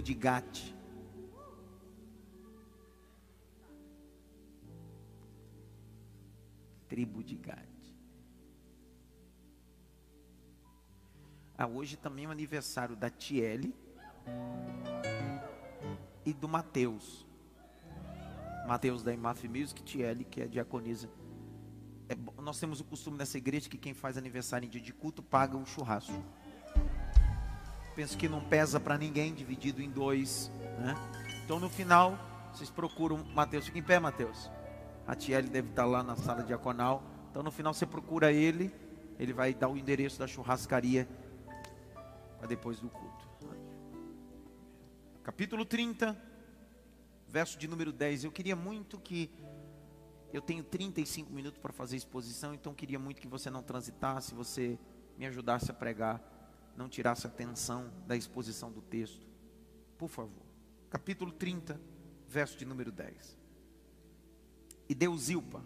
de Gate. Tribo de Gade. Ah, hoje também é o aniversário da Tiele e do Mateus. Mateus da Imaf Music, Tiele, que é diaconisa. É, nós temos o costume nessa igreja que quem faz aniversário em dia de culto paga um churrasco. Penso que não pesa para ninguém, dividido em dois. Né? Então no final, vocês procuram Mateus. Fica em pé, Mateus. A Tiele deve estar lá na sala diaconal. Então no final você procura ele. Ele vai dar o endereço da churrascaria para depois do culto. Capítulo 30, verso de número 10. Eu queria muito que. Eu tenho 35 minutos para fazer exposição, então queria muito que você não transitasse, você me ajudasse a pregar, não tirasse a atenção da exposição do texto. Por favor. Capítulo 30, verso de número 10. E deu Zilpa,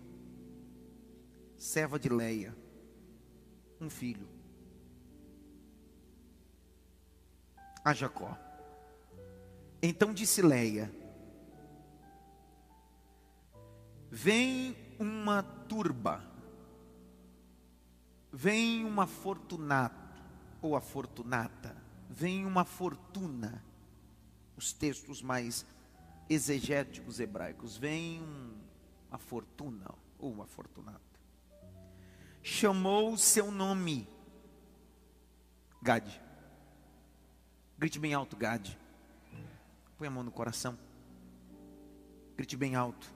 serva de Leia, um filho, a Jacó. Então disse Leia: Vem uma turba, vem uma fortunata, ou afortunata, vem uma fortuna. Os textos mais exegéticos hebraicos, vem uma fortuna, ou uma fortunata. Chamou seu nome, Gade. Grite bem alto, Gade. Põe a mão no coração. Grite bem alto.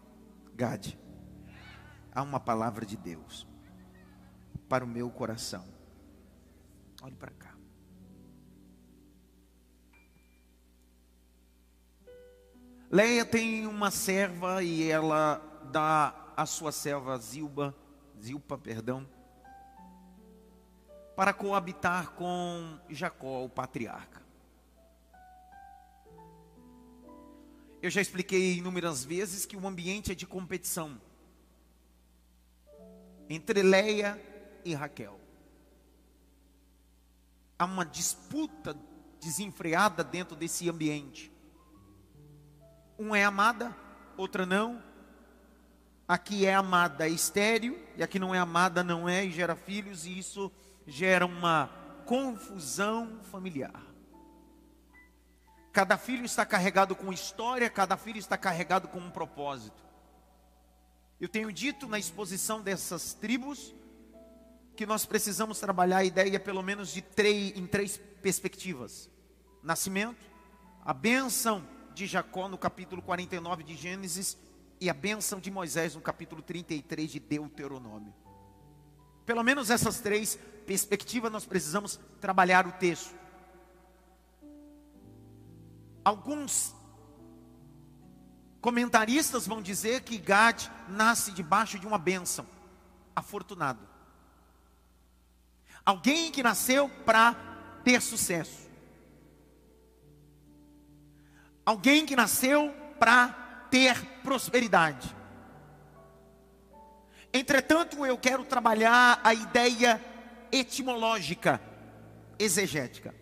Gade. Há uma palavra de Deus para o meu coração. Olhe para cá. Leia tem uma serva e ela dá a sua serva Zilba, Zilpa, perdão, para coabitar com Jacó, o patriarca. Eu já expliquei inúmeras vezes que o ambiente é de competição entre Leia e Raquel. Há uma disputa desenfreada dentro desse ambiente. Uma é amada, outra não. Aqui é amada, é estéreo, e aqui não é amada, não é, e gera filhos, e isso gera uma confusão familiar. Cada filho está carregado com história, cada filho está carregado com um propósito. Eu tenho dito na exposição dessas tribos que nós precisamos trabalhar a ideia pelo menos de três, em três perspectivas: nascimento, a bênção de Jacó no capítulo 49 de Gênesis e a bênção de Moisés no capítulo 33 de Deuteronômio. Pelo menos essas três perspectivas nós precisamos trabalhar o texto. Alguns comentaristas vão dizer que Gad nasce debaixo de uma bênção, afortunado. Alguém que nasceu para ter sucesso. Alguém que nasceu para ter prosperidade. Entretanto, eu quero trabalhar a ideia etimológica, exegética.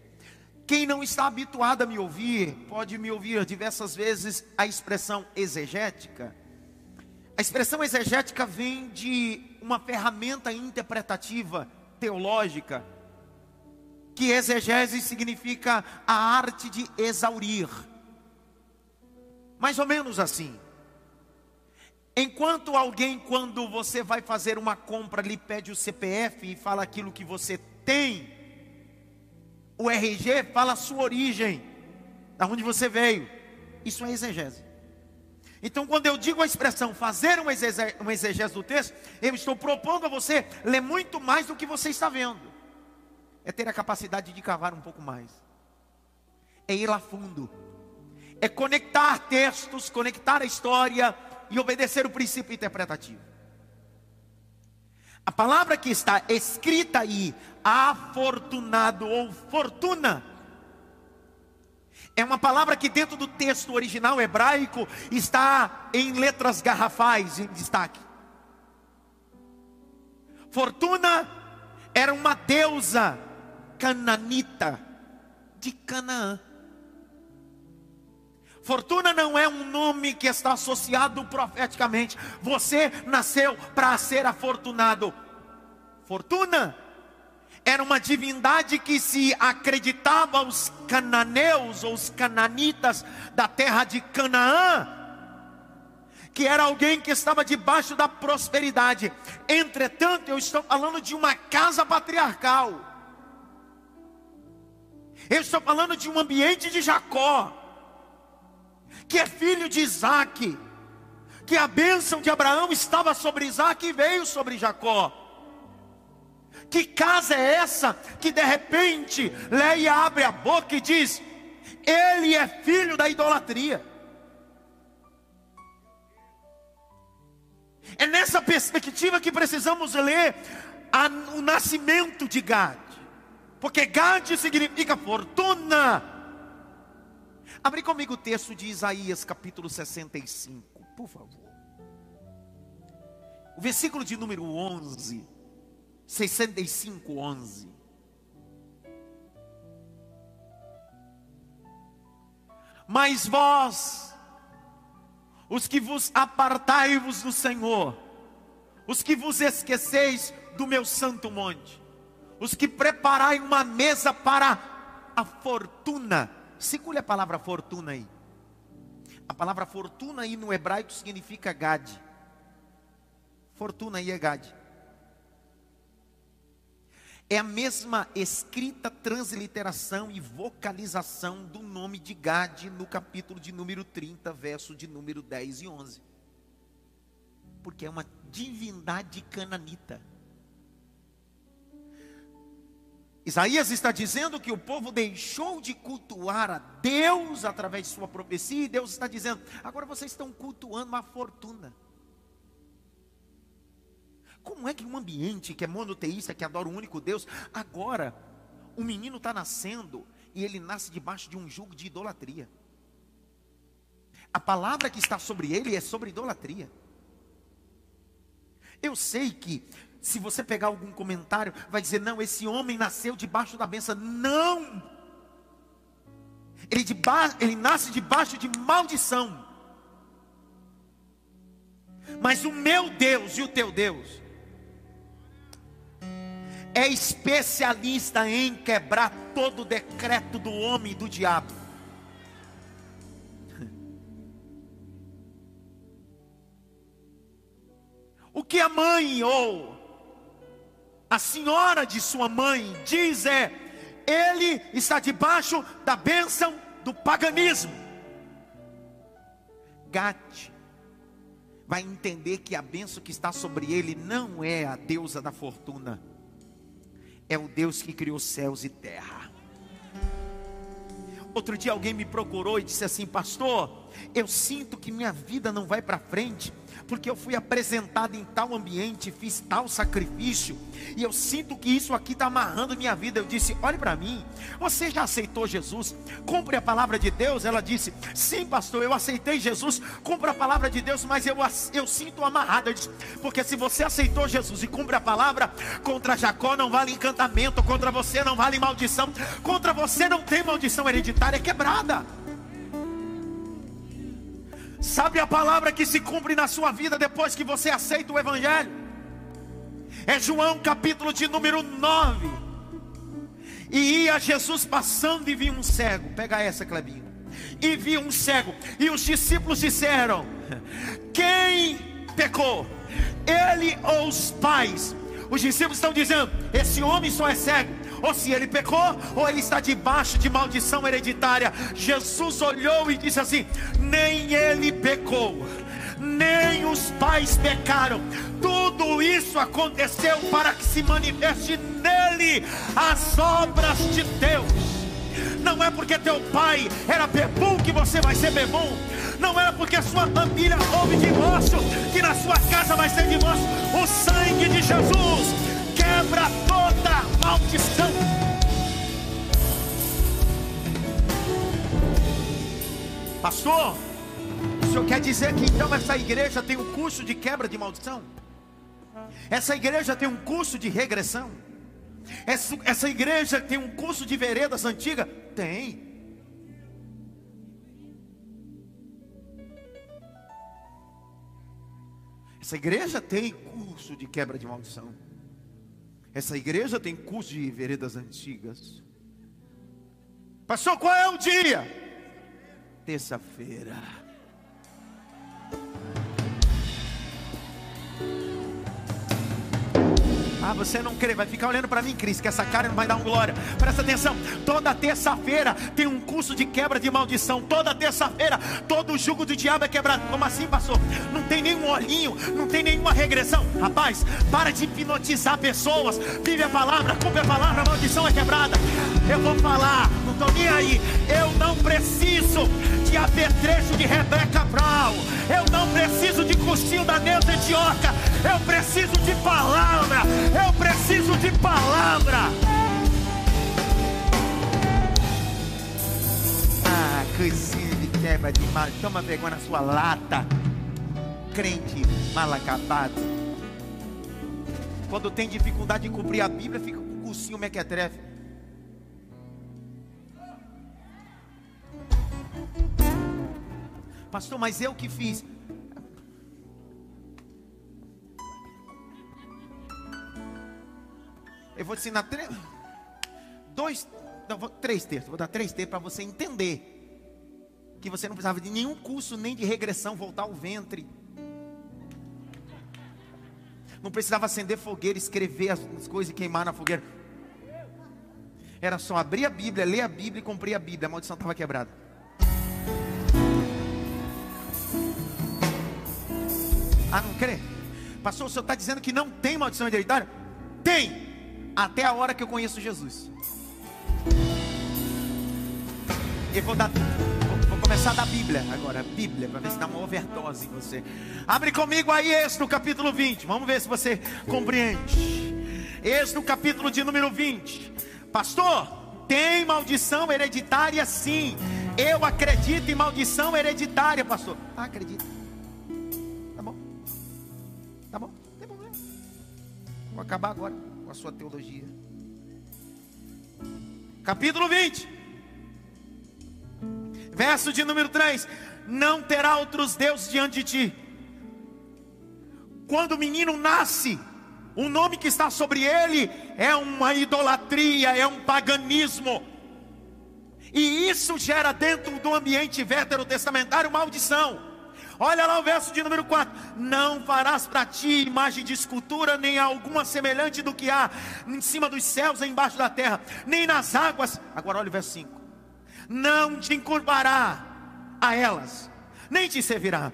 Quem não está habituado a me ouvir, pode me ouvir diversas vezes a expressão exegética. A expressão exegética vem de uma ferramenta interpretativa teológica, que exegese significa a arte de exaurir. Mais ou menos assim. Enquanto alguém, quando você vai fazer uma compra, lhe pede o CPF e fala aquilo que você tem, o RG fala a sua origem, da onde você veio. Isso é exegese. Então, quando eu digo a expressão fazer uma exegese do texto, eu estou propondo a você ler muito mais do que você está vendo. É ter a capacidade de cavar um pouco mais. É ir lá fundo. É conectar textos, conectar a história e obedecer o princípio interpretativo. A palavra que está escrita aí, afortunado ou fortuna, é uma palavra que dentro do texto original hebraico está em letras garrafais em destaque. Fortuna era uma deusa cananita de Canaã. Fortuna não é um nome que está associado profeticamente. Você nasceu para ser afortunado. Fortuna era uma divindade que se acreditava aos cananeus ou os cananitas da terra de Canaã, que era alguém que estava debaixo da prosperidade. Entretanto, eu estou falando de uma casa patriarcal. Eu estou falando de um ambiente de Jacó que é filho de Isaac, que a bênção de Abraão estava sobre Isaac e veio sobre Jacó. Que casa é essa que de repente Leia abre a boca e diz: Ele é filho da idolatria. É nessa perspectiva que precisamos ler a, o nascimento de Gad, porque Gad significa fortuna Abre comigo o texto de Isaías, capítulo 65, por favor. O versículo de número 11. 65, 11. Mas vós, os que vos apartai-vos do Senhor, os que vos esqueceis do meu santo monte, os que preparai uma mesa para a fortuna Segure a palavra fortuna aí. A palavra fortuna aí no hebraico significa Gad. Fortuna aí é Gad. É a mesma escrita, transliteração e vocalização do nome de Gad no capítulo de número 30, verso de número 10 e 11. Porque é uma divindade cananita. Isaías está dizendo que o povo deixou de cultuar a Deus através de sua profecia, e Deus está dizendo: agora vocês estão cultuando uma fortuna. Como é que um ambiente que é monoteísta, que adora o único Deus, agora o menino está nascendo e ele nasce debaixo de um jugo de idolatria? A palavra que está sobre ele é sobre idolatria. Eu sei que se você pegar algum comentário, vai dizer: não, esse homem nasceu debaixo da benção. Não! Ele, deba, ele nasce debaixo de maldição. Mas o meu Deus e o teu Deus é especialista em quebrar todo o decreto do homem e do diabo. O que a mãe ou a senhora de sua mãe diz é: ele está debaixo da bênção do paganismo. Gate vai entender que a bênção que está sobre ele não é a deusa da fortuna, é o Deus que criou céus e terra. Outro dia alguém me procurou e disse assim: Pastor, eu sinto que minha vida não vai para frente porque eu fui apresentado em tal ambiente, fiz tal sacrifício, e eu sinto que isso aqui está amarrando minha vida. Eu disse: olhe para mim, você já aceitou Jesus? Cumpre a palavra de Deus? Ela disse: sim, pastor, eu aceitei Jesus, cumpre a palavra de Deus, mas eu, eu sinto amarrado. Eu disse, porque se você aceitou Jesus e cumpre a palavra, contra Jacó não vale encantamento, contra você não vale maldição, contra você não tem maldição hereditária é quebrada. Sabe a palavra que se cumpre na sua vida depois que você aceita o Evangelho? É João capítulo de número 9. E ia Jesus passando e viu um cego. Pega essa, Clebinho. E viu um cego. E os discípulos disseram: Quem pecou? Ele ou os pais? Os discípulos estão dizendo: Esse homem só é cego ou se ele pecou, ou ele está debaixo de maldição hereditária. Jesus olhou e disse assim: nem ele pecou, nem os pais pecaram. Tudo isso aconteceu para que se manifeste nele as obras de Deus. Não é porque teu pai era bebum que você vai ser bebum. Não é porque sua família houve divórcio que na sua casa vai ser divórcio. O sangue de Jesus quebra toda maldição. Pastor, o senhor quer dizer que então essa igreja tem um curso de quebra de maldição? Essa igreja tem um curso de regressão? Essa, essa igreja tem um curso de veredas antiga? Tem. Essa igreja tem curso de quebra de maldição. Essa igreja tem curso de veredas antigas. Pastor, qual é o dia? Terça-feira. Ah, você não crê, vai ficar olhando para mim, Cris, que essa cara não vai dar um glória. Presta atenção, toda terça-feira tem um curso de quebra de maldição. Toda terça-feira, todo o jugo do diabo é quebrado. Como assim, pastor? Não tem nenhum olhinho, não tem nenhuma regressão. Rapaz, para de hipnotizar pessoas. Vive a palavra, cumpre a palavra, a maldição é quebrada. Eu vou falar, não estou nem aí. Eu não preciso de apetrecho de Rebeca Brown. Eu não preciso de coxinho da Neuza Etioca. Eu preciso de palavra. Eu preciso de palavra. Ah, coisinha de quebra de mal. Toma vergonha na sua lata. Crente mal acabado. Quando tem dificuldade de cumprir a Bíblia, fica com o cursinho mequetrefe. Pastor, mas eu que fiz. Eu vou te ensinar três, dois, não, três textos. Vou dar três textos para você entender que você não precisava de nenhum curso nem de regressão, voltar ao ventre. Não precisava acender fogueira, escrever as, as coisas e queimar na fogueira. Era só abrir a Bíblia, ler a Bíblia e cumprir a Bíblia. A maldição estava quebrada. Ah, não crê? Pastor, o senhor está dizendo que não tem maldição hereditária? Tem! Até a hora que eu conheço Jesus. Eu vou dar. Vou, começar da Bíblia agora. Bíblia, para ver se dá uma overdose em você. Abre comigo aí esse no capítulo 20. Vamos ver se você compreende. Esse no capítulo de número 20. Pastor, tem maldição hereditária sim. Eu acredito em maldição hereditária, pastor. Ah, acredito. Tá bom, não tem problema. Vou acabar agora com a sua teologia. Capítulo 20, verso de número 3: Não terá outros deuses diante de ti. Quando o menino nasce, o nome que está sobre ele é uma idolatria, é um paganismo. E isso gera dentro do ambiente veterotestamentário maldição. Olha lá o verso de número 4: Não farás para ti imagem de escultura, nem alguma semelhante do que há em cima dos céus e embaixo da terra, nem nas águas. Agora olha o verso 5: Não te encurvará a elas, nem te servirá,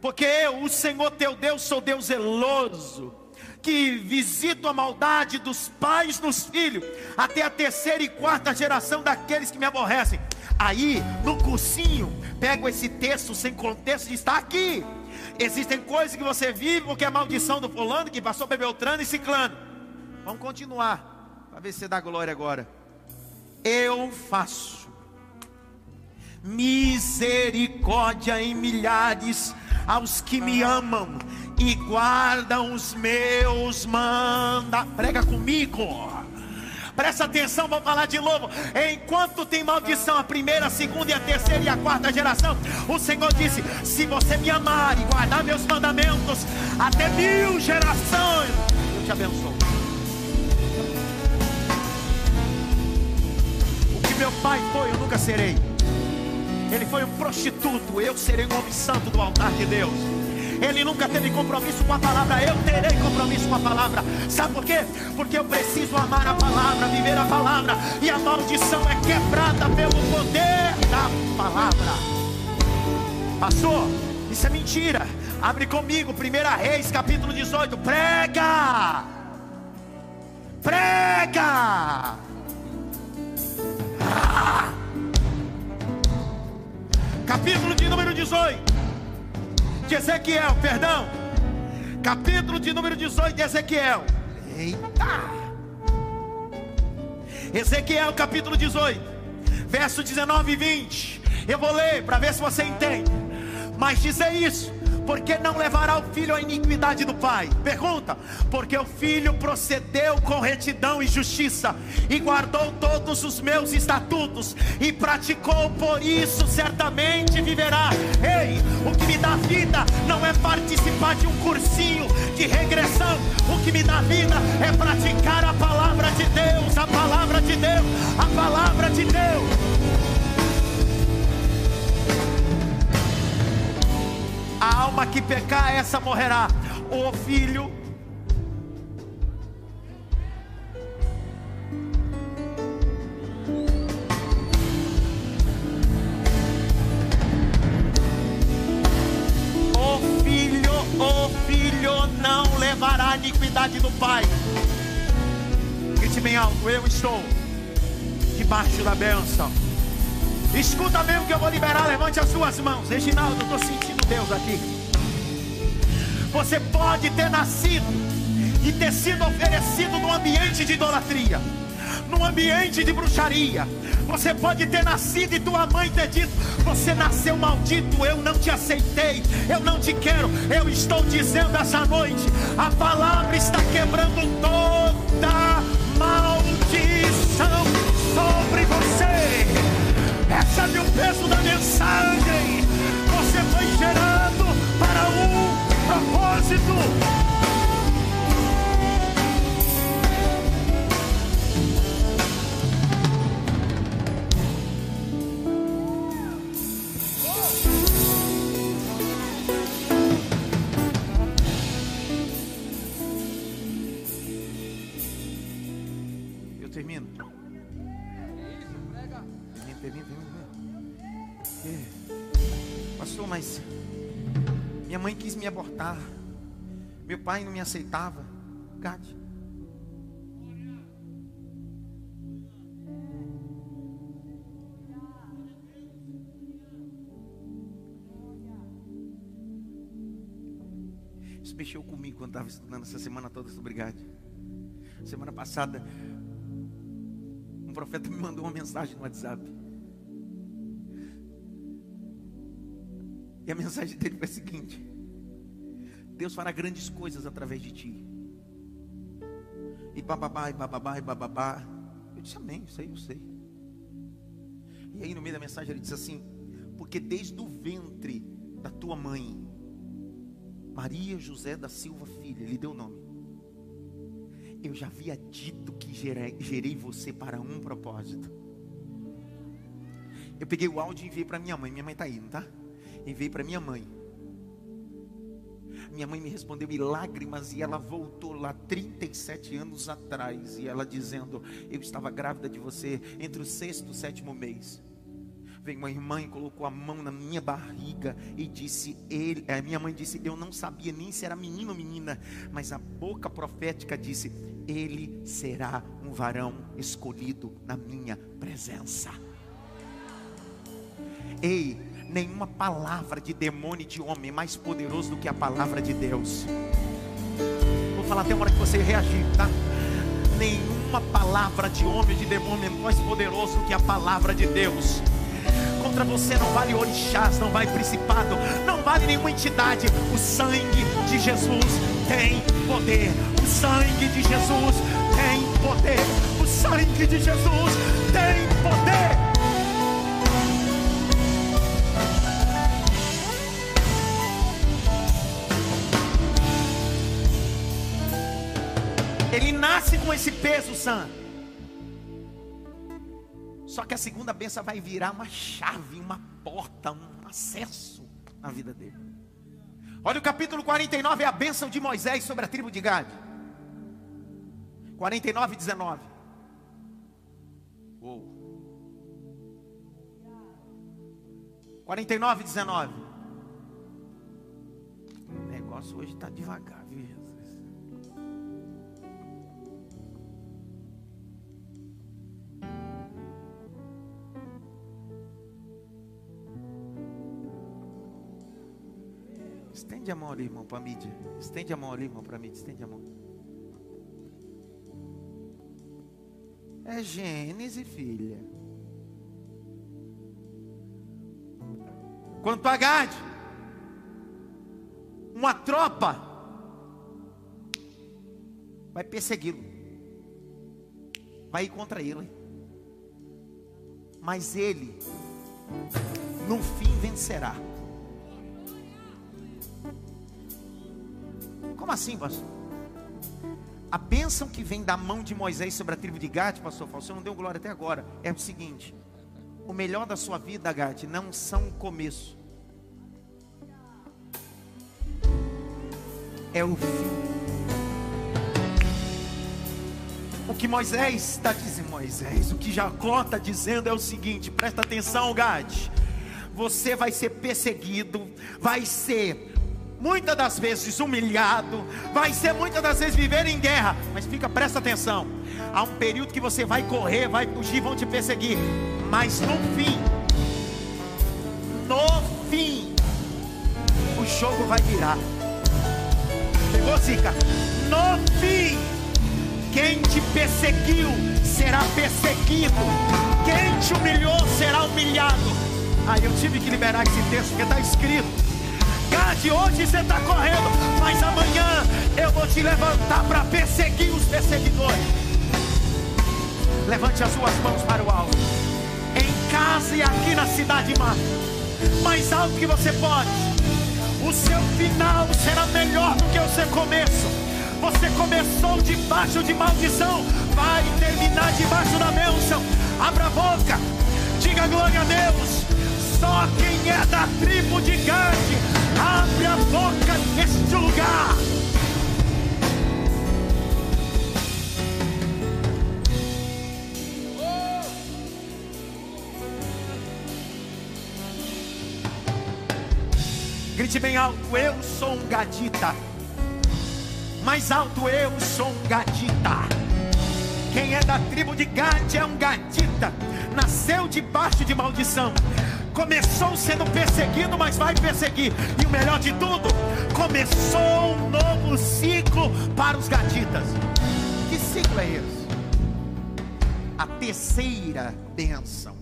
porque eu, o Senhor teu Deus, sou Deus zeloso que visito a maldade dos pais nos filhos, até a terceira e quarta geração daqueles que me aborrecem. Aí, no cursinho, pego esse texto sem contexto e está aqui. Existem coisas que você vive porque é maldição do fulano que passou para Beltrano e Ciclano. Vamos continuar, para ver se dá glória agora. Eu faço misericórdia em milhares aos que me amam e guardam os meus manda. Prega comigo. Presta atenção, vou falar de novo. Enquanto tem maldição a primeira, a segunda e a terceira e a quarta geração, o Senhor disse: Se você me amar e guardar meus mandamentos, até mil gerações, eu te abençoo. O que meu pai foi, eu nunca serei. Ele foi um prostituto, eu serei um homem santo do altar de Deus. Ele nunca teve compromisso com a palavra, eu terei compromisso com a palavra. Sabe por quê? Porque eu preciso amar a palavra, viver a palavra, e a maldição é quebrada pelo poder da palavra. Pastor, isso é mentira. Abre comigo, 1 Reis, capítulo 18. Prega! Prega! Capítulo de número 18 de Ezequiel, perdão. Capítulo de número 18 de Ezequiel. Eita! Ezequiel, capítulo 18, verso 19 e 20. Eu vou ler para ver se você entende. Mas dizer isso porque não levará o filho à iniquidade do pai? Pergunta: porque o filho procedeu com retidão e justiça, e guardou todos os meus estatutos, e praticou, por isso certamente viverá. Ei, o que me dá vida não é participar de um cursinho de regressão. O que me dá vida é praticar a palavra de Deus, a palavra de Deus, a palavra de Deus. A alma que pecar, essa morrerá. O filho levará a iniquidade do Pai. Grite bem alto, eu estou debaixo da bênção. Escuta mesmo que eu vou liberar, levante as suas mãos. Reginaldo, estou sentindo Deus aqui. Você pode ter nascido e ter sido oferecido num ambiente de idolatria, num ambiente de bruxaria, você pode ter nascido e tua mãe ter dito: Você nasceu maldito, eu não te aceitei, eu não te quero. Eu estou dizendo essa noite: a palavra está quebrando toda maldição sobre você. Recebe o peso da mensagem. Você foi gerado para um propósito. Mas minha mãe quis me abortar. Meu pai não me aceitava. Gade. Isso mexeu comigo quando estava estudando essa semana toda sobre Gade. Semana passada, um profeta me mandou uma mensagem no WhatsApp. E a mensagem dele foi a seguinte: Deus fará grandes coisas através de ti. E bababá, e bababá, e bababá. Eu disse amém, isso aí eu sei. E aí no meio da mensagem ele disse assim: Porque desde o ventre da tua mãe, Maria José da Silva Filha, ele deu o nome. Eu já havia dito que gerei, gerei você para um propósito. Eu peguei o áudio e enviei para minha mãe. Minha mãe está aí, não está? Enviei para minha mãe. Minha mãe me respondeu em lágrimas e ela voltou lá 37 anos atrás e ela dizendo: Eu estava grávida de você entre o sexto e o sétimo mês. Vem uma irmã e colocou a mão na minha barriga e disse: ele, a minha mãe disse: Eu não sabia nem se era menino ou menina, mas a boca profética disse: Ele será um varão escolhido na minha presença. Ei, nenhuma palavra de demônio e de homem é mais poderoso do que a palavra de Deus. Vou falar até uma hora que você reagir, tá? Nenhuma palavra de homem de demônio é mais poderoso do que a palavra de Deus. Contra você não vale orixás, não vale principado, não vale nenhuma entidade. O sangue de Jesus tem poder. O sangue de Jesus tem poder. O sangue de Jesus tem poder. Ele nasce com esse peso, Sam. Só que a segunda benção vai virar uma chave, uma porta, um acesso na vida dele. Olha o capítulo 49, é a bênção de Moisés sobre a tribo de Gade. 49 19. Uou. 49 19. O negócio hoje está devagar, Estende a mão ali, irmão, para a mídia. Estende a mão ali, irmão, para a mídia. Estende a mão. É Gênesis, filha. Quanto a Gade, uma tropa vai persegui-lo, vai ir contra ele, mas ele, no fim, vencerá. Como assim, pastor? A bênção que vem da mão de Moisés sobre a tribo de Gade, pastor você não deu glória até agora, é o seguinte: o melhor da sua vida, Gade, não são o começo, é o fim. O que Moisés está dizendo, Moisés, o que Jacó está dizendo é o seguinte: presta atenção, Gade. Você vai ser perseguido, vai ser muitas das vezes humilhado, vai ser muitas das vezes viver em guerra, mas fica, presta atenção. Há um período que você vai correr, vai fugir, vão te perseguir, mas no fim, no fim, o jogo vai virar. Pegou, Zica? No fim, quem te perseguiu será perseguido, quem te humilhou será humilhado. Aí eu tive que liberar esse texto porque está escrito. Gade, hoje você está correndo, mas amanhã eu vou te levantar para perseguir os perseguidores. Levante as suas mãos para o alto. Em casa e aqui na cidade mar. Mais alto que você pode. O seu final será melhor do que o seu começo. Você começou debaixo de maldição, vai terminar debaixo da bênção. Abra a boca, diga glória a Deus. Só quem é da tribo de Gade, abre a boca neste lugar. Grite bem alto, eu sou um gadita. Mais alto, eu sou um gadita. Quem é da tribo de Gade é um gadita. Nasceu debaixo de maldição. Começou sendo perseguido, mas vai perseguir. E o melhor de tudo, começou um novo ciclo para os gaditas. Que ciclo é esse? A terceira bênção.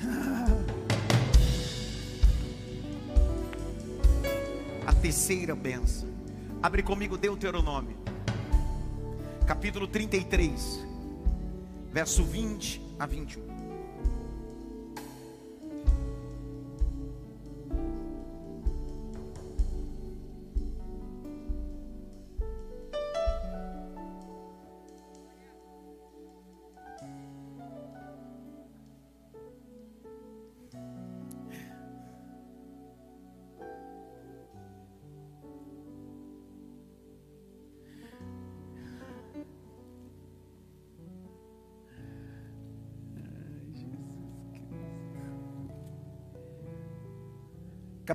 A terceira bênção. Abre comigo Deuteronômio capítulo 33, verso 20 a 21.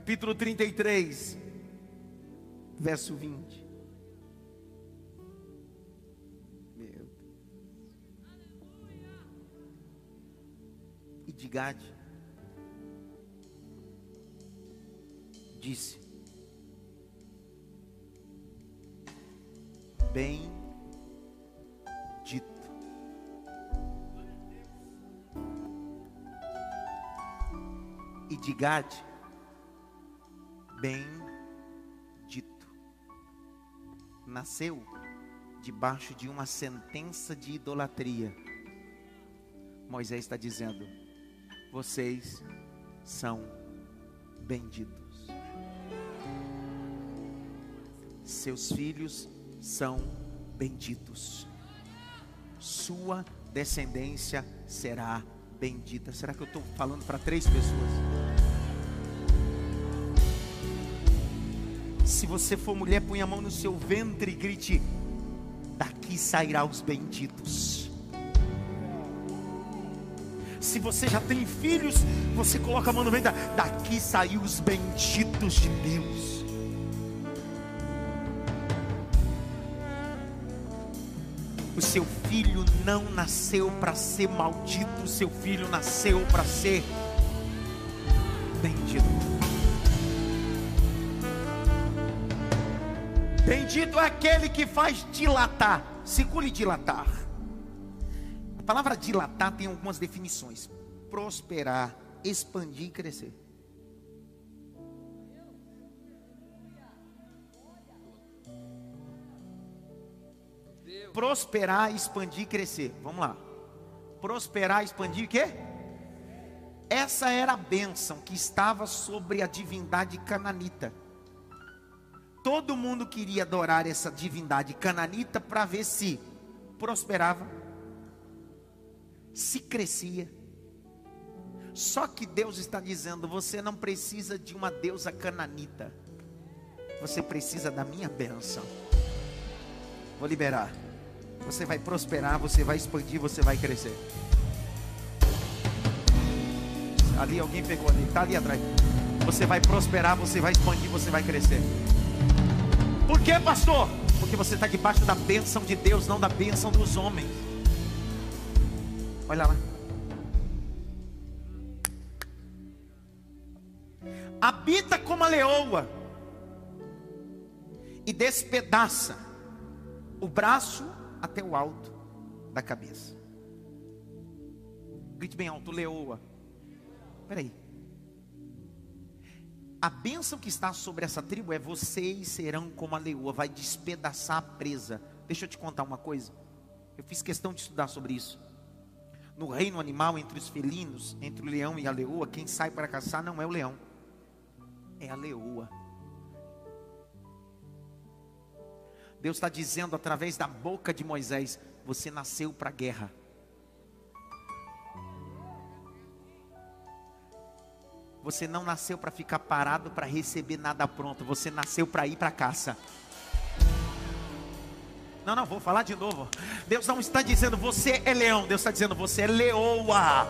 Capítulo 33, verso 20. Meu Deus. E de Gade disse: Bem dito. E de Gade bendito. Nasceu debaixo de uma sentença de idolatria. Moisés está dizendo: vocês são benditos. Seus filhos são benditos. Sua descendência será bendita. Será que eu estou falando para três pessoas? Se você for mulher, põe a mão no seu ventre e grite: Daqui sairá os benditos. Se você já tem filhos, você coloca a mão no ventre, daqui saiu os benditos de Deus. O seu filho não nasceu para ser maldito, o seu filho nasceu para ser Bendito é aquele que faz dilatar. Segure dilatar. A palavra dilatar tem algumas definições: prosperar, expandir e crescer. Prosperar, expandir e crescer. Vamos lá. Prosperar, expandir o quê? essa era a bênção que estava sobre a divindade cananita. Todo mundo queria adorar essa divindade cananita para ver se prosperava, se crescia. Só que Deus está dizendo: você não precisa de uma deusa cananita, você precisa da minha bênção. Vou liberar. Você vai prosperar, você vai expandir, você vai crescer. Ali alguém pegou ali, está ali atrás. Você vai prosperar, você vai expandir, você vai crescer. Por que, pastor? Porque você está debaixo da bênção de Deus, não da bênção dos homens. Olha lá. Habita como a leoa e despedaça o braço até o alto da cabeça. Grite bem alto, leoa. Espera aí. A bênção que está sobre essa tribo é vocês serão como a leoa, vai despedaçar a presa. Deixa eu te contar uma coisa. Eu fiz questão de estudar sobre isso. No reino animal, entre os felinos, entre o leão e a leoa, quem sai para caçar não é o leão, é a leoa. Deus está dizendo através da boca de Moisés: Você nasceu para a guerra. Você não nasceu para ficar parado para receber nada pronto. Você nasceu para ir para caça. Não, não, vou falar de novo. Deus não está dizendo você é leão. Deus está dizendo você é leoa.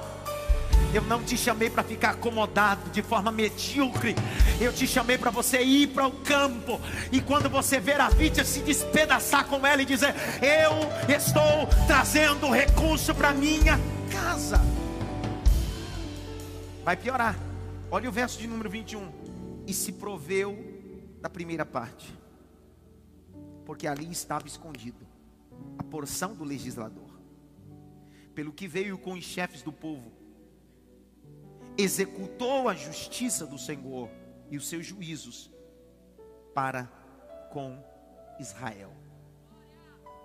Eu não te chamei para ficar acomodado de forma medíocre. Eu te chamei para você ir para o campo. E quando você ver a vítima se despedaçar com ela e dizer: Eu estou trazendo recurso para minha casa. Vai piorar. Olha o verso de número 21. E se proveu da primeira parte, porque ali estava escondido a porção do legislador. Pelo que veio com os chefes do povo, executou a justiça do Senhor e os seus juízos para com Israel.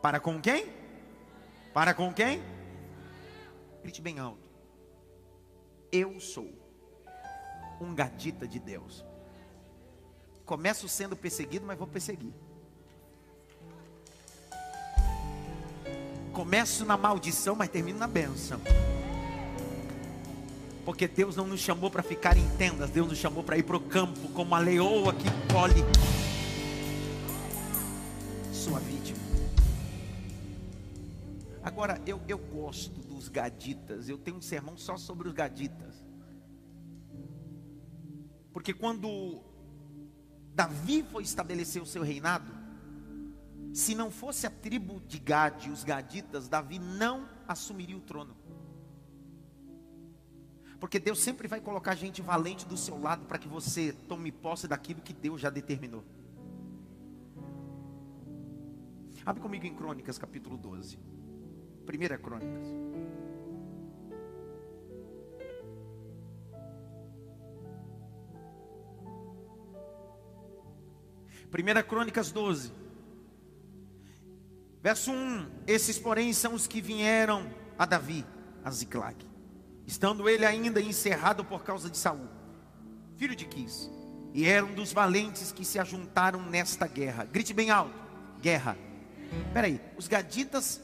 Para com quem? Para com quem? Grite bem alto. Eu sou um gadita de Deus. Começo sendo perseguido, mas vou perseguir. Começo na maldição, mas termino na bênção. Porque Deus não nos chamou para ficar em tendas, Deus nos chamou para ir para o campo, como a leoa que colhe sua vítima. Agora, eu, eu gosto dos gaditas, eu tenho um sermão só sobre os gaditas. Porque quando Davi foi estabelecer o seu reinado, se não fosse a tribo de Gade, os gaditas, Davi não assumiria o trono. Porque Deus sempre vai colocar gente valente do seu lado para que você tome posse daquilo que Deus já determinou. Abre comigo em Crônicas, capítulo 12. Primeira Crônicas. 1 Crônicas 12, verso 1: Esses, porém, são os que vieram a Davi, a Ziclag, estando ele ainda encerrado por causa de Saul, filho de Quis, e eram dos valentes que se ajuntaram nesta guerra. Grite bem alto: guerra. Espera aí, os gaditas,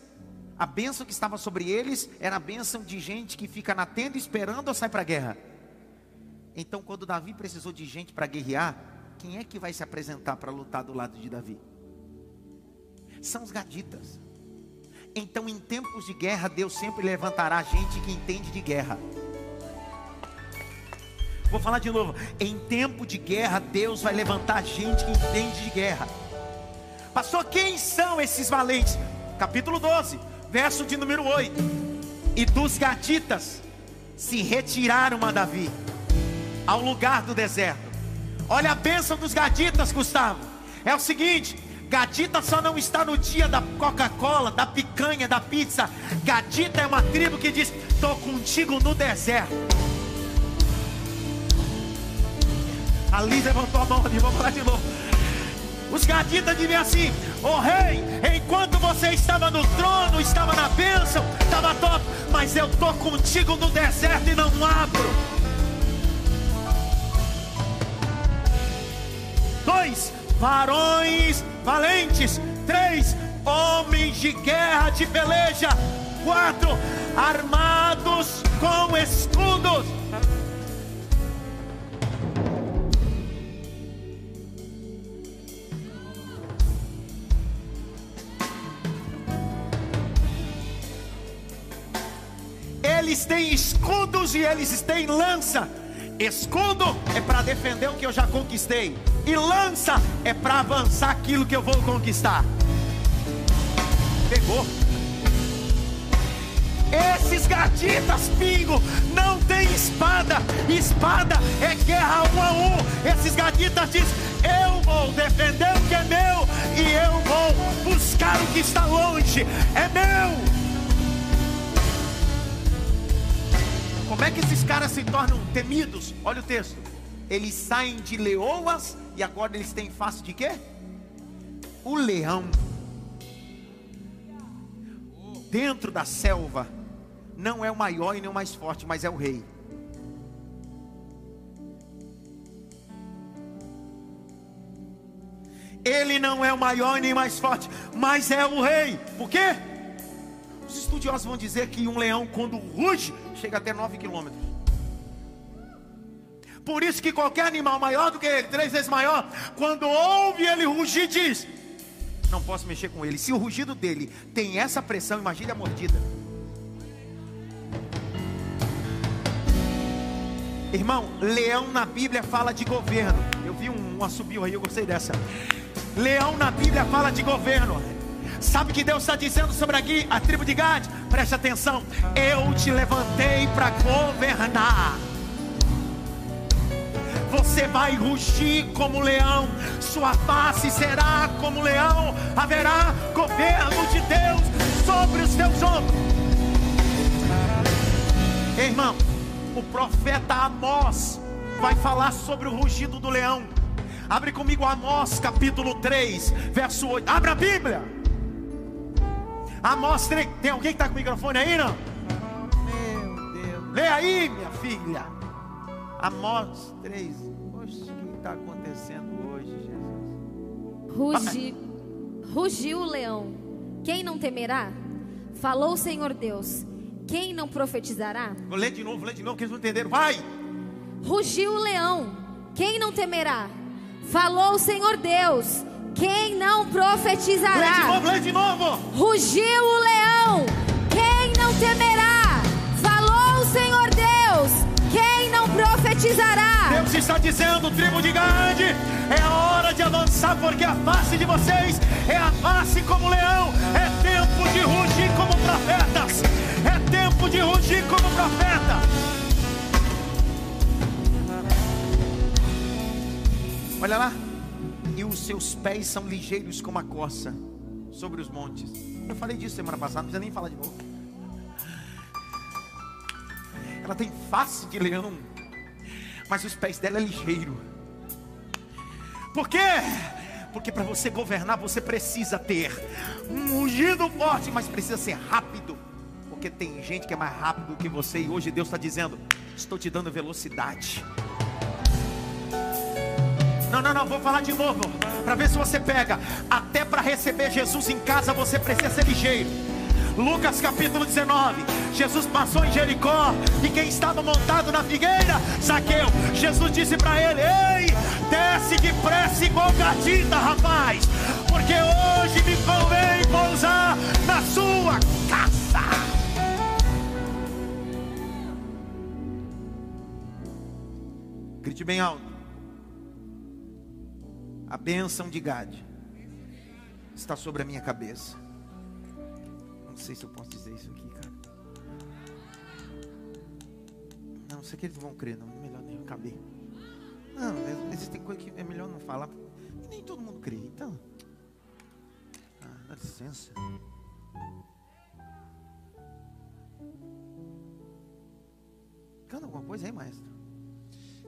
a bênção que estava sobre eles era a bênção de gente que fica na tenda esperando ou sai para a guerra. Então, quando Davi precisou de gente para guerrear, quem é que vai se apresentar para lutar do lado de Davi? São os gaditas. Então, em tempos de guerra, Deus sempre levantará gente que entende de guerra. Vou falar de novo. Em tempo de guerra, Deus vai levantar gente que entende de guerra. Pastor, quem são esses valentes? Capítulo 12, verso de número 8. E dos gaditas se retiraram a Davi ao lugar do deserto Olha a bênção dos gaditas, Gustavo. É o seguinte: Gadita só não está no dia da Coca-Cola, da picanha, da pizza. Gadita é uma tribo que diz: Estou contigo no deserto. A levantou a mão ali, vamos falar de novo. Os gaditas diziam assim: Ô oh, rei, enquanto você estava no trono, estava na bênção, estava top, mas eu estou contigo no deserto e não abro. Dois, varões valentes. Três, homens de guerra de peleja. Quatro, armados com escudos. Eles têm escudos e eles têm lança. Escudo é para defender o que eu já conquistei, e lança é para avançar aquilo que eu vou conquistar. Pegou. Esses gatitas, pingo, não tem espada. Espada é guerra um a um. Esses gatitas dizem: Eu vou defender o que é meu e eu vou buscar o que está longe. É meu. Como é que esses caras se tornam temidos? Olha o texto. Eles saem de leoas e agora eles têm face de quê? O leão. Dentro da selva não é o maior e nem o mais forte, mas é o rei. Ele não é o maior e nem o mais forte, mas é o rei. Por quê? Os estudiosos vão dizer que um leão, quando ruge, chega até 9 quilômetros. Por isso que qualquer animal maior do que ele, três vezes maior, quando ouve ele rugir, diz: Não posso mexer com ele. Se o rugido dele tem essa pressão, imagine a mordida. Irmão, leão na Bíblia fala de governo. Eu vi um, um assobio aí, eu gostei dessa. Leão na Bíblia fala de governo. Sabe o que Deus está dizendo sobre aqui, a tribo de Gad? Preste atenção. Eu te levantei para governar. Você vai rugir como leão, sua face será como leão, haverá governo de Deus sobre os teus ombros. Irmão, o profeta Amós vai falar sobre o rugido do leão. Abre comigo Amós capítulo 3, verso 8. Abra a Bíblia. Amós 3. Tem alguém que está com o microfone aí, não? Meu Deus. Lê aí, minha filha. Amós 3. Poxa, o que está acontecendo hoje, Jesus? Rugi, rugiu o leão. Quem não temerá? Falou o Senhor Deus. Quem não profetizará? Vou ler de novo, lê de novo, que eles não entenderam. Vai! Rugiu o leão. Quem não temerá? Falou o Senhor Deus. Quem não profetizará? Lê de novo, lê de novo. Rugiu o leão. Quem não temerá? Falou o Senhor Deus. Quem não profetizará? Deus está dizendo, tribo de Gade, é a hora de avançar, porque a face de vocês é a face como leão. É tempo de rugir como profetas. É tempo de rugir como profeta. Olha lá os seus pés são ligeiros como a coça sobre os montes. Eu falei disso semana passada, não precisa nem falar de novo. Ela tem face de leão, mas os pés dela é ligeiro. Por quê? Porque para você governar você precisa ter um ungido forte, mas precisa ser rápido. Porque tem gente que é mais rápido que você e hoje Deus está dizendo: estou te dando velocidade. Não, não, não, vou falar de novo, para ver se você pega. Até para receber Jesus em casa você precisa ser ligeiro. Lucas capítulo 19. Jesus passou em Jericó e quem estava montado na figueira, Zaqueu. Jesus disse para ele: Ei, desce depressa igual gatita, rapaz, porque hoje me convém pousar na sua casa. Grite bem alto. A bênção de Gade está sobre a minha cabeça. Não sei se eu posso dizer isso aqui, cara. Não, sei que eles vão crer, não. É melhor nem caber. Não, existem coisas que é melhor não falar. Nem todo mundo crê, então. Ah, dá licença. Canta alguma coisa aí, maestro?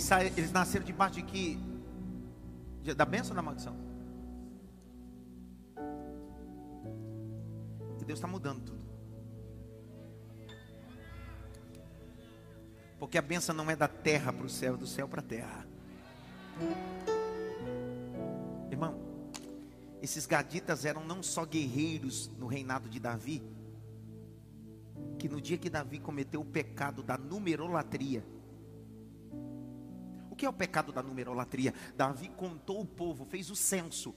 Eles, saem, eles nasceram debaixo de que? Da bênção ou da maldição? E Deus está mudando tudo. Porque a bênção não é da terra para o céu, é do céu para a terra. Irmão, esses gaditas eram não só guerreiros no reinado de Davi, que no dia que Davi cometeu o pecado da numerolatria, que é o pecado da numerolatria? Davi contou o povo, fez o censo.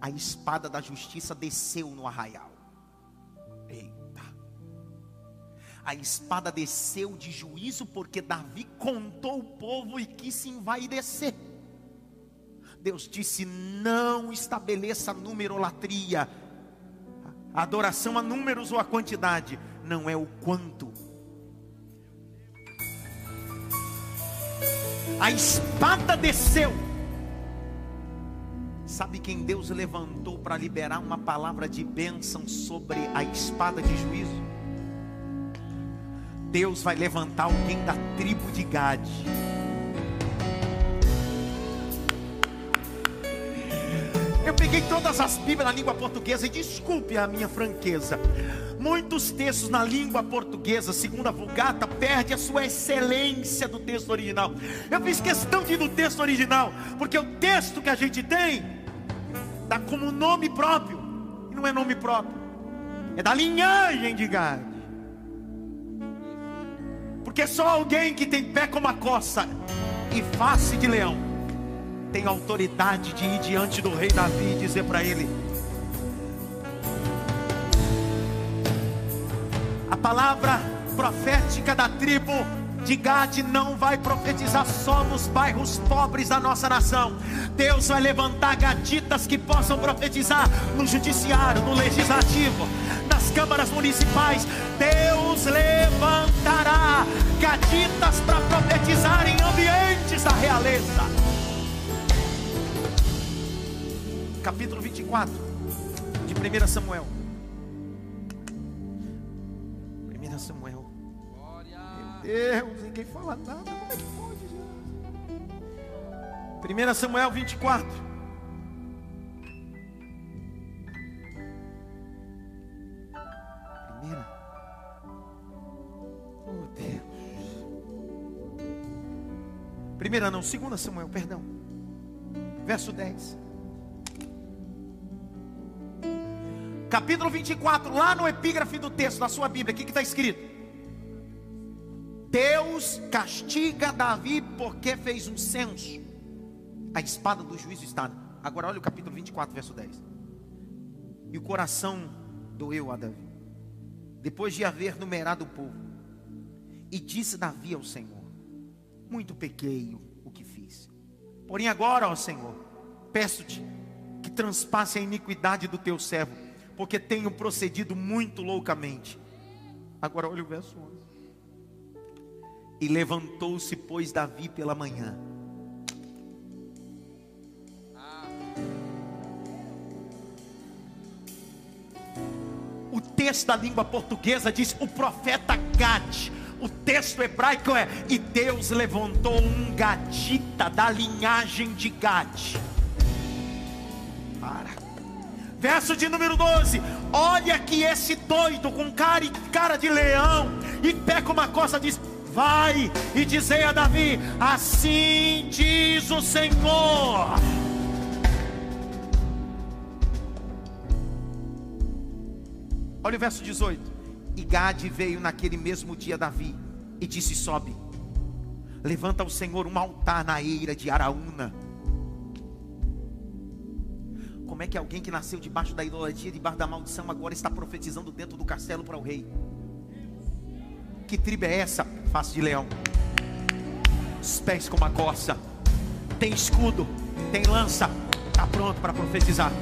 A espada da justiça desceu no arraial. Eita. A espada desceu de juízo porque Davi contou o povo e quis se envaidecer. Deus disse: não estabeleça numerolatria. Adoração a números ou a quantidade, não é o quanto. A espada desceu. Sabe quem Deus levantou para liberar uma palavra de bênção sobre a espada de juízo? Deus vai levantar alguém da tribo de Gade. Eu peguei todas as Bíblias na língua portuguesa e desculpe a minha franqueza. Muitos textos na língua portuguesa, segundo a Vulgata, perde a sua excelência do texto original. Eu fiz questão de ir no texto original, porque o texto que a gente tem dá como nome próprio, e não é nome próprio, é da linhagem de Gade. Porque só alguém que tem pé como a coça e face de leão tem autoridade de ir diante do rei Davi e dizer para ele: A palavra profética da tribo de Gade não vai profetizar só nos bairros pobres da nossa nação. Deus vai levantar gaditas que possam profetizar no judiciário, no legislativo, nas câmaras municipais. Deus levantará gaditas para profetizar em ambientes da realeza. Capítulo 24 de 1 Samuel. 1 Samuel. Meu Deus, ninguém fala nada. Como é que pode, gente? 1 Samuel 24. Primeira. Oh Deus. Primeira não, segunda Samuel, perdão. Verso 10. Capítulo 24, lá no epígrafe do texto da sua Bíblia, o que está escrito? Deus castiga Davi porque fez um censo. A espada do juízo está. Agora olha o capítulo 24, verso 10. E o coração doeu a Davi, depois de haver numerado o povo. E disse Davi ao Senhor: Muito pequei o que fiz. Porém, agora, ó Senhor, peço-te que transpasse a iniquidade do teu servo, porque tenho procedido muito loucamente. Agora olha o verso 11. E levantou-se, pois, Davi pela manhã. O texto da língua portuguesa diz o profeta Gad. O texto hebraico é: E Deus levantou um gadita da linhagem de Gad. Para. Verso de número 12: Olha que esse doido com cara, cara de leão e como uma coça diz: Vai e dizei a Davi: Assim diz o Senhor. Olha o verso 18. E Gade veio naquele mesmo dia a Davi e disse: Sobe, levanta ao Senhor um altar na eira de Araúna. Como é que alguém que nasceu debaixo da idolatria, debaixo da maldição, agora está profetizando dentro do castelo para o rei? Que tribo é essa? Face de leão, os pés como a coça, tem escudo, tem lança, está pronto para profetizar.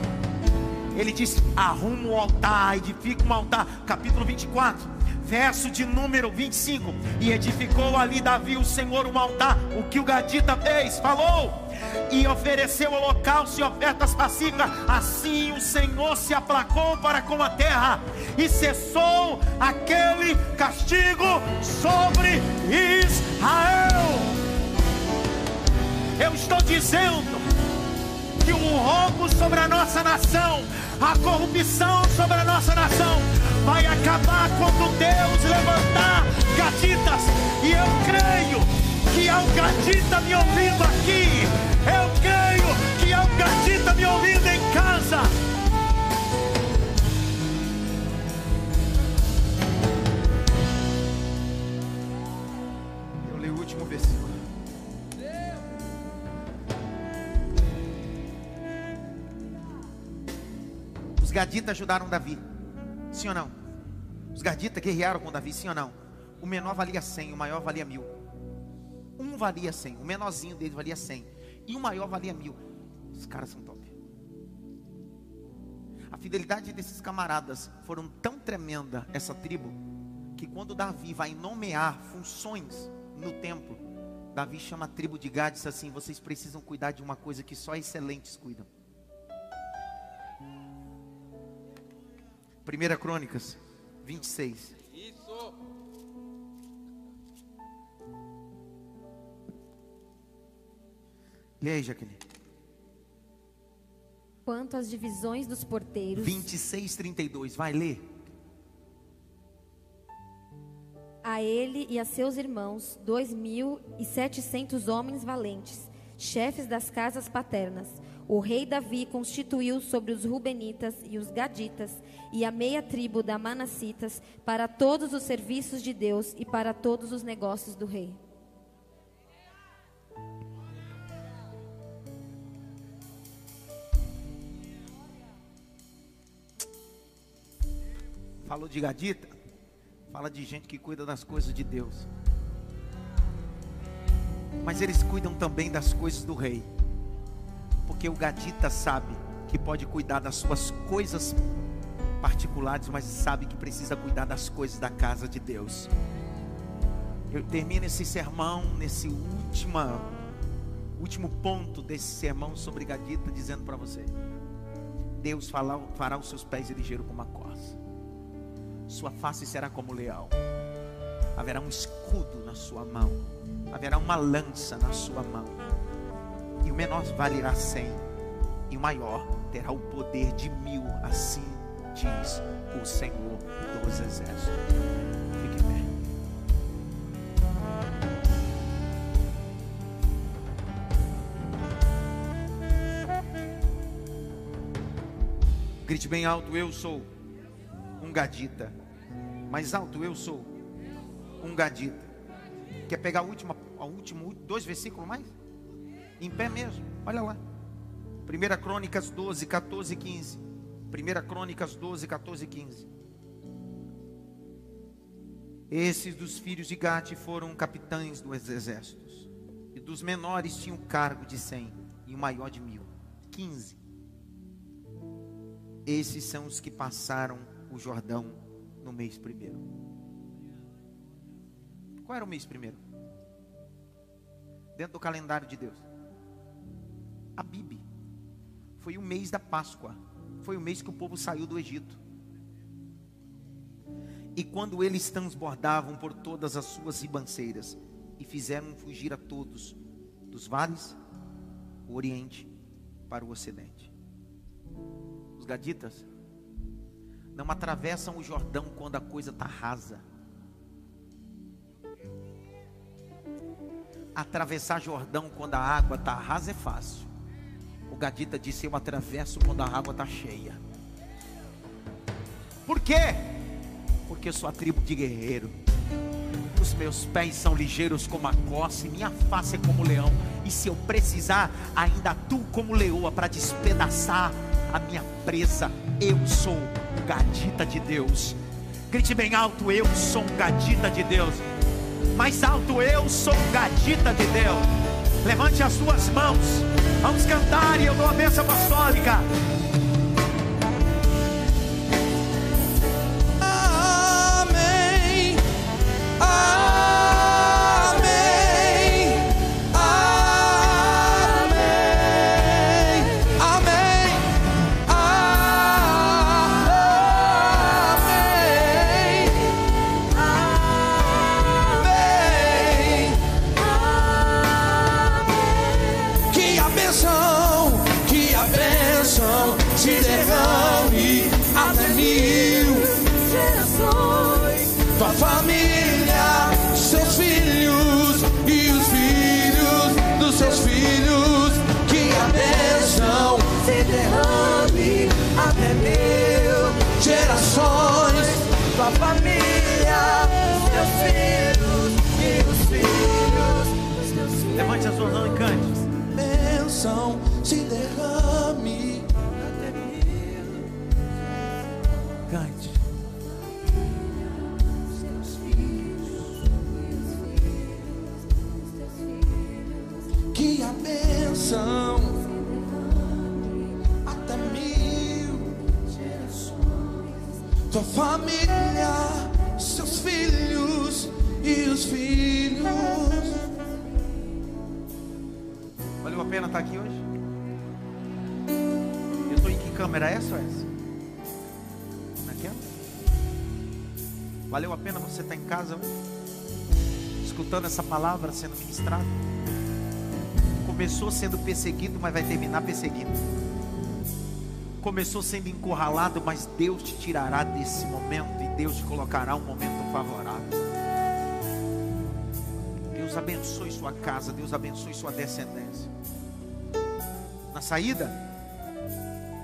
Ele diz: arruma o altar, edifica um altar. Capítulo 24, verso de número 25. E edificou ali Davi, o Senhor, um altar. O que o Gadita fez? Falou e ofereceu holocausto e ofertas pacíficas. Assim o Senhor se aplacou para com a terra e cessou aquele castigo sobre Israel. Eu estou dizendo que o roubo sobre a nossa nação, a corrupção sobre a nossa nação, vai acabar quando Deus levantar gatitas. E eu creio que há um me ouvindo aqui. Eu creio que há um me ouvindo em casa. Eu leio o último versículo. Os gaditas ajudaram Davi. Sim ou não? Os gaditas guerrearam com Davi, sim ou não? O menor valia 100, o maior valia mil. Um valia 100, o menorzinho dele valia 100. E o maior valia mil. Os caras são top. A fidelidade desses camaradas foram tão tremenda, essa tribo, que quando Davi vai nomear funções no templo, Davi chama a tribo de Gad e diz assim: vocês precisam cuidar de uma coisa que só excelentes cuidam. 1 Crônicas 26. Lê aí, Jaqueline. Quanto às divisões dos porteiros. 26, 32. Vai ler. A ele e a seus irmãos, dois mil e setecentos homens valentes, chefes das casas paternas. O rei Davi constituiu sobre os Rubenitas e os Gaditas e a meia tribo da Manassitas para todos os serviços de Deus e para todos os negócios do rei. Falou de gadita, fala de gente que cuida das coisas de Deus. Mas eles cuidam também das coisas do rei. Porque o gadita sabe que pode cuidar das suas coisas particulares, mas sabe que precisa cuidar das coisas da casa de Deus. Eu termino esse sermão, nesse última, último ponto desse sermão sobre gadita, dizendo para você: Deus fará, fará os seus pés ligeiros como a corça sua face será como leão. Haverá um escudo na sua mão, haverá uma lança na sua mão, e o menor valerá cem, e o maior terá o poder de mil, assim diz o Senhor dos Exércitos. Fique em pé. Grite bem alto, eu sou um gadita. Mais alto, eu sou um gadita. Quer pegar o último, o último dois versículos mais? Em pé mesmo, olha lá. 1 Crônicas 12, 14 e 15. 1 Crônicas 12, 14 e 15. Esses dos filhos de Gate foram capitães dos exércitos. E dos menores tinham cargo de cem, e o maior de mil. 15. Esses são os que passaram o Jordão no mês primeiro. Qual era o mês primeiro? Dentro do calendário de Deus. A Bíblia. Foi o mês da Páscoa. Foi o mês que o povo saiu do Egito. E quando eles transbordavam por todas as suas ribanceiras e fizeram fugir a todos dos vales, o oriente para o ocidente. Os gaditas não atravessam o Jordão quando a coisa está rasa. Atravessar Jordão quando a água está rasa é fácil. O Gadita disse: Eu atravesso quando a água está cheia. Por quê? Porque eu sou a tribo de guerreiro. Os meus pés são ligeiros como a coça e minha face é como leão. E se eu precisar, ainda atuo como leoa para despedaçar a minha presa. Eu sou gadita de Deus. Grite bem alto: Eu sou gadita de Deus. Mais alto: Eu sou gadita de Deus. Levante as suas mãos. Vamos cantar e eu dou a bênção apostólica. Família, teus filhos e os filhos dos teus filhos. Levante as suas mãos e cante. Bênção se derrame família, seus filhos e os filhos. Valeu a pena estar aqui hoje? Eu estou em que câmera? Essa ou essa? Naquela? Valeu a pena você estar em casa hoje? Escutando essa palavra sendo ministrada? Começou sendo perseguido, mas vai terminar perseguido. Começou sendo encurralado, mas Deus te tirará desse momento e Deus te colocará um momento favorável. Deus abençoe sua casa, Deus abençoe sua descendência. Na saída,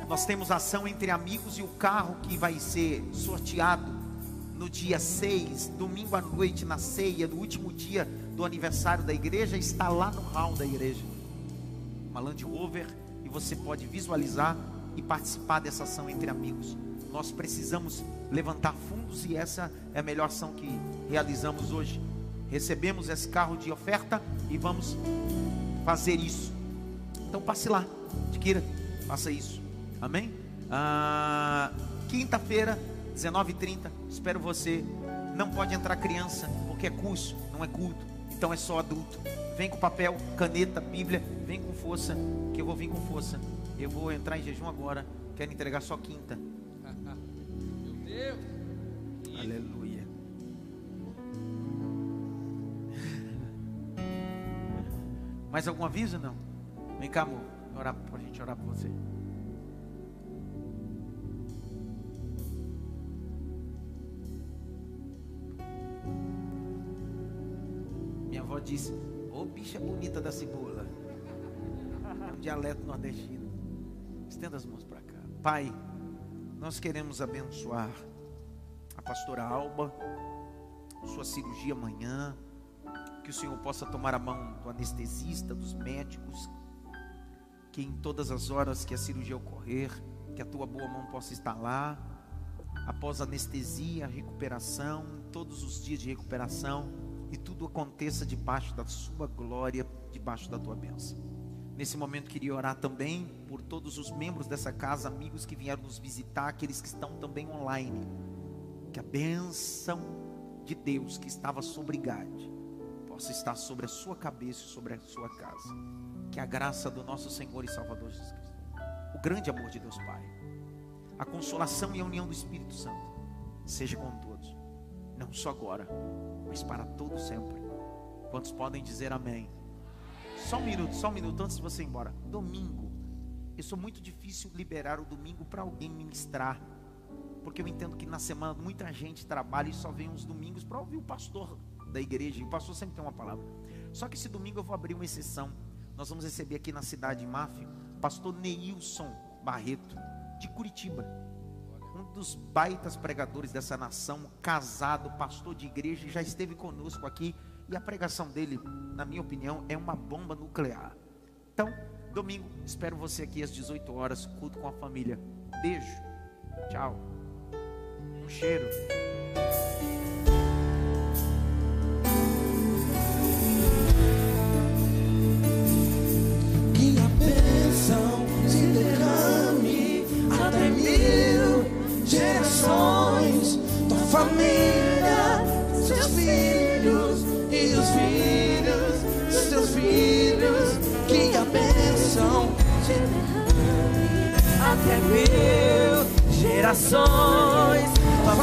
nós temos ação entre amigos e o carro que vai ser sorteado no dia 6, domingo à noite, na ceia, no último dia do aniversário da igreja, está lá no hall da igreja. Uma Land Rover, e você pode visualizar e participar dessa ação entre amigos. Nós precisamos levantar fundos e essa é a melhor ação que realizamos hoje. Recebemos esse carro de oferta e vamos fazer isso. Então passe lá, adquira, faça isso. Amém? Ah, Quinta-feira, 19h30, espero você. Não pode entrar criança, porque é curso, não é culto. Então é só adulto. Vem com papel, caneta, Bíblia, vem com força, que eu vou vir com força. Eu vou entrar em jejum agora. Quero entregar só quinta. Meu Deus. Aleluia. Mais algum aviso? Não. Vem cá, amor. Orar pra gente orar por você. Minha avó disse: Ô bicha bonita da cebola. É um dialeto nordestino. Estenda as mãos para cá. Pai, nós queremos abençoar a pastora Alba, sua cirurgia amanhã. Que o Senhor possa tomar a mão do anestesista, dos médicos, que em todas as horas que a cirurgia ocorrer, que a tua boa mão possa estar lá, após a anestesia, a recuperação, todos os dias de recuperação, e tudo aconteça debaixo da sua glória, debaixo da tua bênção. Nesse momento queria orar também por todos os membros dessa casa, amigos que vieram nos visitar, aqueles que estão também online. Que a bênção de Deus que estava sobre Gade possa estar sobre a sua cabeça e sobre a sua casa. Que a graça do nosso Senhor e Salvador Jesus Cristo, o grande amor de Deus Pai, a consolação e a união do Espírito Santo seja com todos, não só agora, mas para todo sempre. Quantos podem dizer amém? Só um minuto, só um minuto antes de você ir embora. Domingo. Eu sou muito difícil liberar o domingo para alguém ministrar. Porque eu entendo que na semana muita gente trabalha e só vem uns domingos para ouvir o pastor da igreja. E o pastor sempre tem uma palavra. Só que esse domingo eu vou abrir uma exceção. Nós vamos receber aqui na cidade de Máfia pastor Neilson Barreto, de Curitiba. Um dos baitas pregadores dessa nação, casado, pastor de igreja, já esteve conosco aqui. E a pregação dele, na minha opinião, é uma bomba nuclear. Então, domingo, espero você aqui às 18 horas, culto com a família. Beijo. Tchau. Um cheiro. Derrame até mil gerações, tua